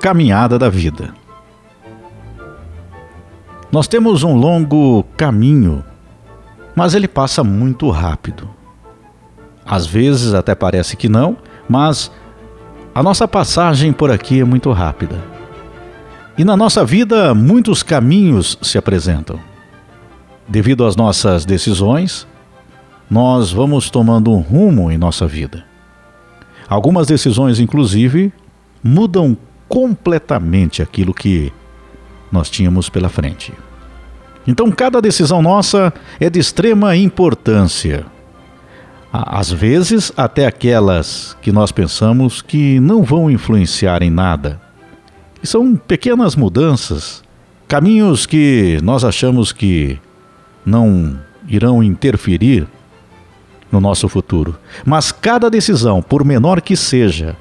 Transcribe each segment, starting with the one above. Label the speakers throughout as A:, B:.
A: caminhada da vida. Nós temos um longo caminho, mas ele passa muito rápido. Às vezes até parece que não, mas a nossa passagem por aqui é muito rápida. E na nossa vida, muitos caminhos se apresentam. Devido às nossas decisões, nós vamos tomando um rumo em nossa vida. Algumas decisões, inclusive, mudam completamente aquilo que nós tínhamos pela frente. Então, cada decisão nossa é de extrema importância. Às vezes, até aquelas que nós pensamos que não vão influenciar em nada. E são pequenas mudanças, caminhos que nós achamos que não irão interferir no nosso futuro. Mas cada decisão, por menor que seja,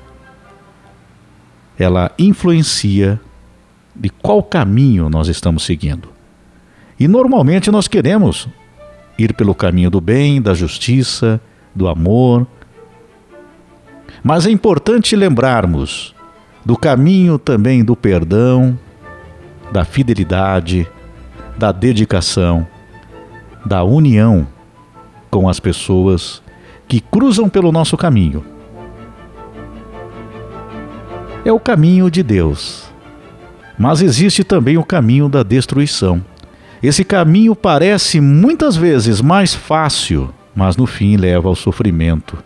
A: ela influencia de qual caminho nós estamos seguindo. E normalmente nós queremos ir pelo caminho do bem, da justiça, do amor. Mas é importante lembrarmos do caminho também do perdão, da fidelidade, da dedicação, da união com as pessoas que cruzam pelo nosso caminho. É o caminho de Deus. Mas existe também o caminho da destruição. Esse caminho parece muitas vezes mais fácil, mas no fim leva ao sofrimento.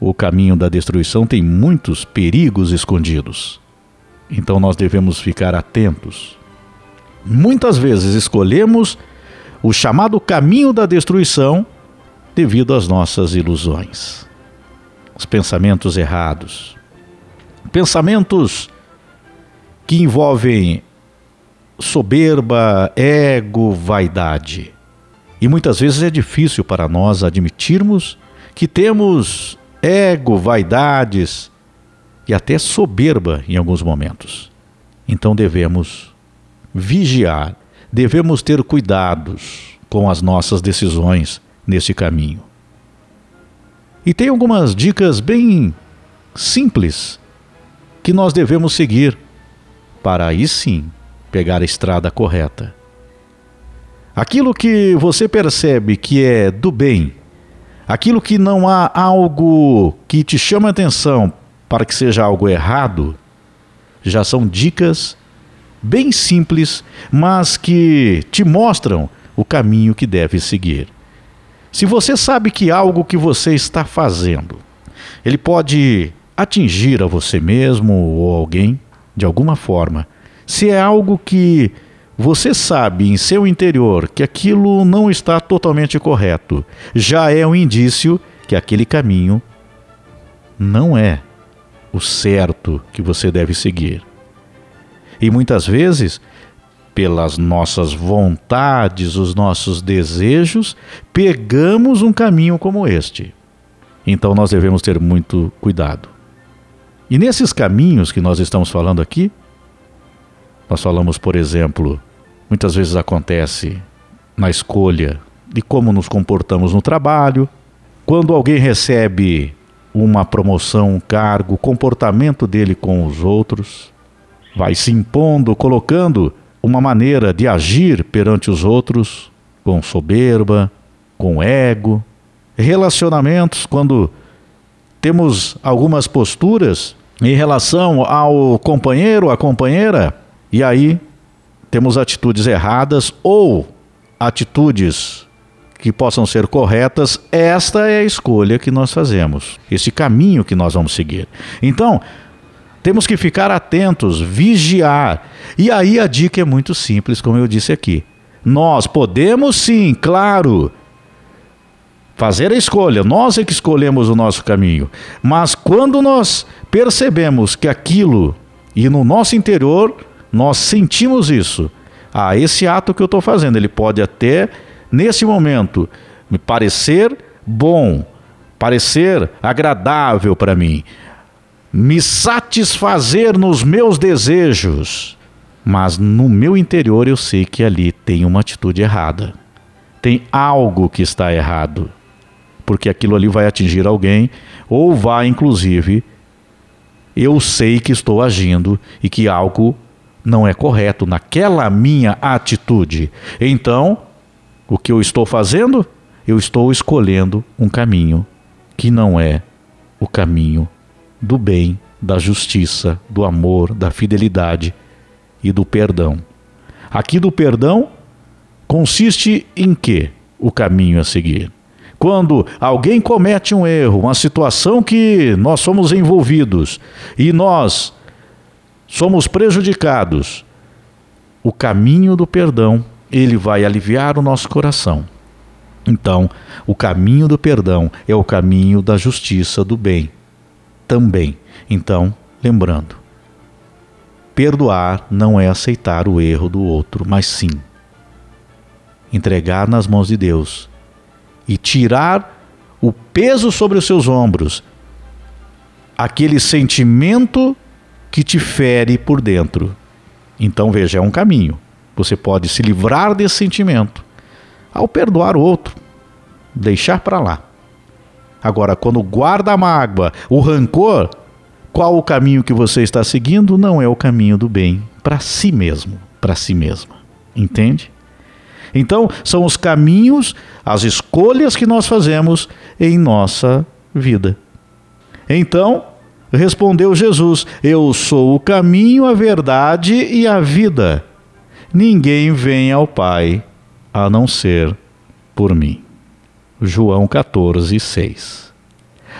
A: O caminho da destruição tem muitos perigos escondidos. Então nós devemos ficar atentos. Muitas vezes escolhemos o chamado caminho da destruição devido às nossas ilusões, os pensamentos errados, pensamentos que envolvem soberba, ego, vaidade. E muitas vezes é difícil para nós admitirmos que temos ego, vaidades e até soberba em alguns momentos. Então devemos vigiar, devemos ter cuidados com as nossas decisões nesse caminho. E tem algumas dicas bem simples que nós devemos seguir para aí sim pegar a estrada correta. Aquilo que você percebe que é do bem, aquilo que não há algo que te chama a atenção para que seja algo errado, já são dicas bem simples, mas que te mostram o caminho que deve seguir. Se você sabe que algo que você está fazendo, ele pode atingir a você mesmo ou alguém de alguma forma, se é algo que você sabe em seu interior que aquilo não está totalmente correto, já é um indício que aquele caminho não é o certo que você deve seguir. E muitas vezes, pelas nossas vontades, os nossos desejos, pegamos um caminho como este. Então nós devemos ter muito cuidado. E nesses caminhos que nós estamos falando aqui, nós falamos, por exemplo, muitas vezes acontece na escolha de como nos comportamos no trabalho, quando alguém recebe uma promoção, um cargo, o comportamento dele com os outros vai se impondo, colocando uma maneira de agir perante os outros com soberba, com ego. Relacionamentos, quando temos algumas posturas em relação ao companheiro, à companheira, e aí temos atitudes erradas ou atitudes que possam ser corretas, esta é a escolha que nós fazemos, esse caminho que nós vamos seguir. Então, temos que ficar atentos, vigiar. E aí a dica é muito simples, como eu disse aqui. Nós podemos sim, claro, fazer a escolha, nós é que escolhemos o nosso caminho. Mas quando nós percebemos que aquilo e no nosso interior nós sentimos isso. Ah, esse ato que eu estou fazendo, ele pode até, nesse momento, me parecer bom, parecer agradável para mim, me satisfazer nos meus desejos, mas no meu interior eu sei que ali tem uma atitude errada. Tem algo que está errado. Porque aquilo ali vai atingir alguém ou vai, inclusive, eu sei que estou agindo e que algo não é correto naquela minha atitude. Então, o que eu estou fazendo? Eu estou escolhendo um caminho que não é o caminho do bem, da justiça, do amor, da fidelidade e do perdão. Aqui do perdão consiste em que o caminho a seguir? Quando alguém comete um erro, uma situação que nós somos envolvidos e nós somos prejudicados, o caminho do perdão, ele vai aliviar o nosso coração. Então, o caminho do perdão é o caminho da justiça, do bem também. Então, lembrando, perdoar não é aceitar o erro do outro, mas sim entregar nas mãos de Deus e tirar o peso sobre os seus ombros, aquele sentimento que te fere por dentro. Então veja, é um caminho. Você pode se livrar desse sentimento ao perdoar o outro, deixar para lá. Agora, quando guarda a mágoa, o rancor, qual o caminho que você está seguindo? Não é o caminho do bem para si mesmo, para si mesma. Entende? Então, são os caminhos, as escolhas que nós fazemos em nossa vida. Então, respondeu Jesus: Eu sou o caminho, a verdade e a vida. Ninguém vem ao Pai a não ser por mim. João 14, 6.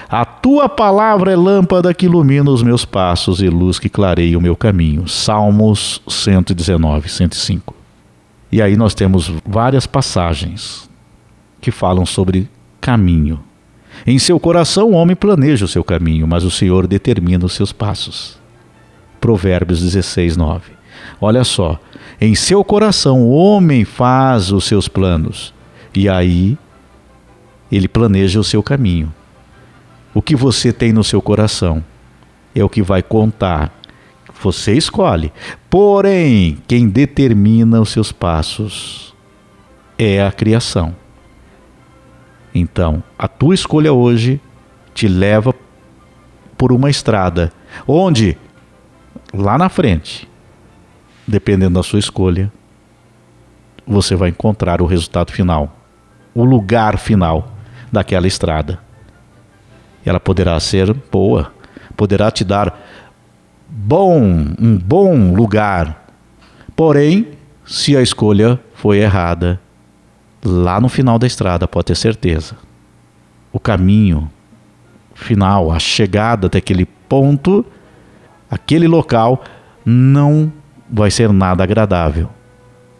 A: A tua palavra é lâmpada que ilumina os meus passos e luz que clareia o meu caminho. Salmos 119, 105. E aí nós temos várias passagens que falam sobre caminho. Em seu coração o homem planeja o seu caminho, mas o Senhor determina os seus passos. Provérbios 16, 9. Olha só, em seu coração o homem faz os seus planos, e aí ele planeja o seu caminho. O que você tem no seu coração é o que vai contar você escolhe. Porém, quem determina os seus passos é a criação. Então, a tua escolha hoje te leva por uma estrada onde, lá na frente, dependendo da sua escolha, você vai encontrar o resultado final, o lugar final daquela estrada. Ela poderá ser boa, poderá te dar bom, um bom lugar. Porém, se a escolha foi errada, lá no final da estrada, pode ter certeza, o caminho final, a chegada até aquele ponto, aquele local, não vai ser nada agradável.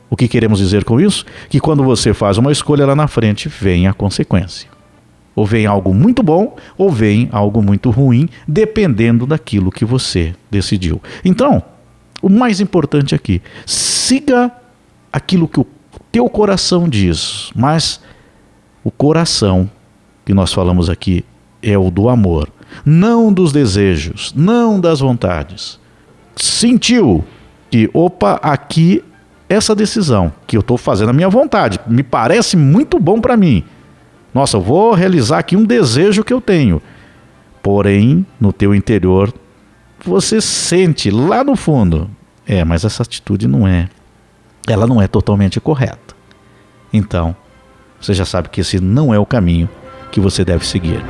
A: O que queremos dizer com isso? Que quando você faz uma escolha lá na frente, vem a consequência. Ou vem algo muito bom, ou vem algo muito ruim, dependendo daquilo que você decidiu. Então, o mais importante aqui, siga aquilo que o teu coração diz, mas o coração que nós falamos aqui é o do amor, não dos desejos, não das vontades. Sentiu que, opa, aqui essa decisão que eu estou fazendo a minha vontade, me parece muito bom para mim nossa, eu vou realizar aqui um desejo que eu tenho. Porém, no teu interior, você sente lá no fundo, é, mas essa atitude não é, ela não é totalmente correta. Então, você já sabe que esse não é o caminho que você deve seguir.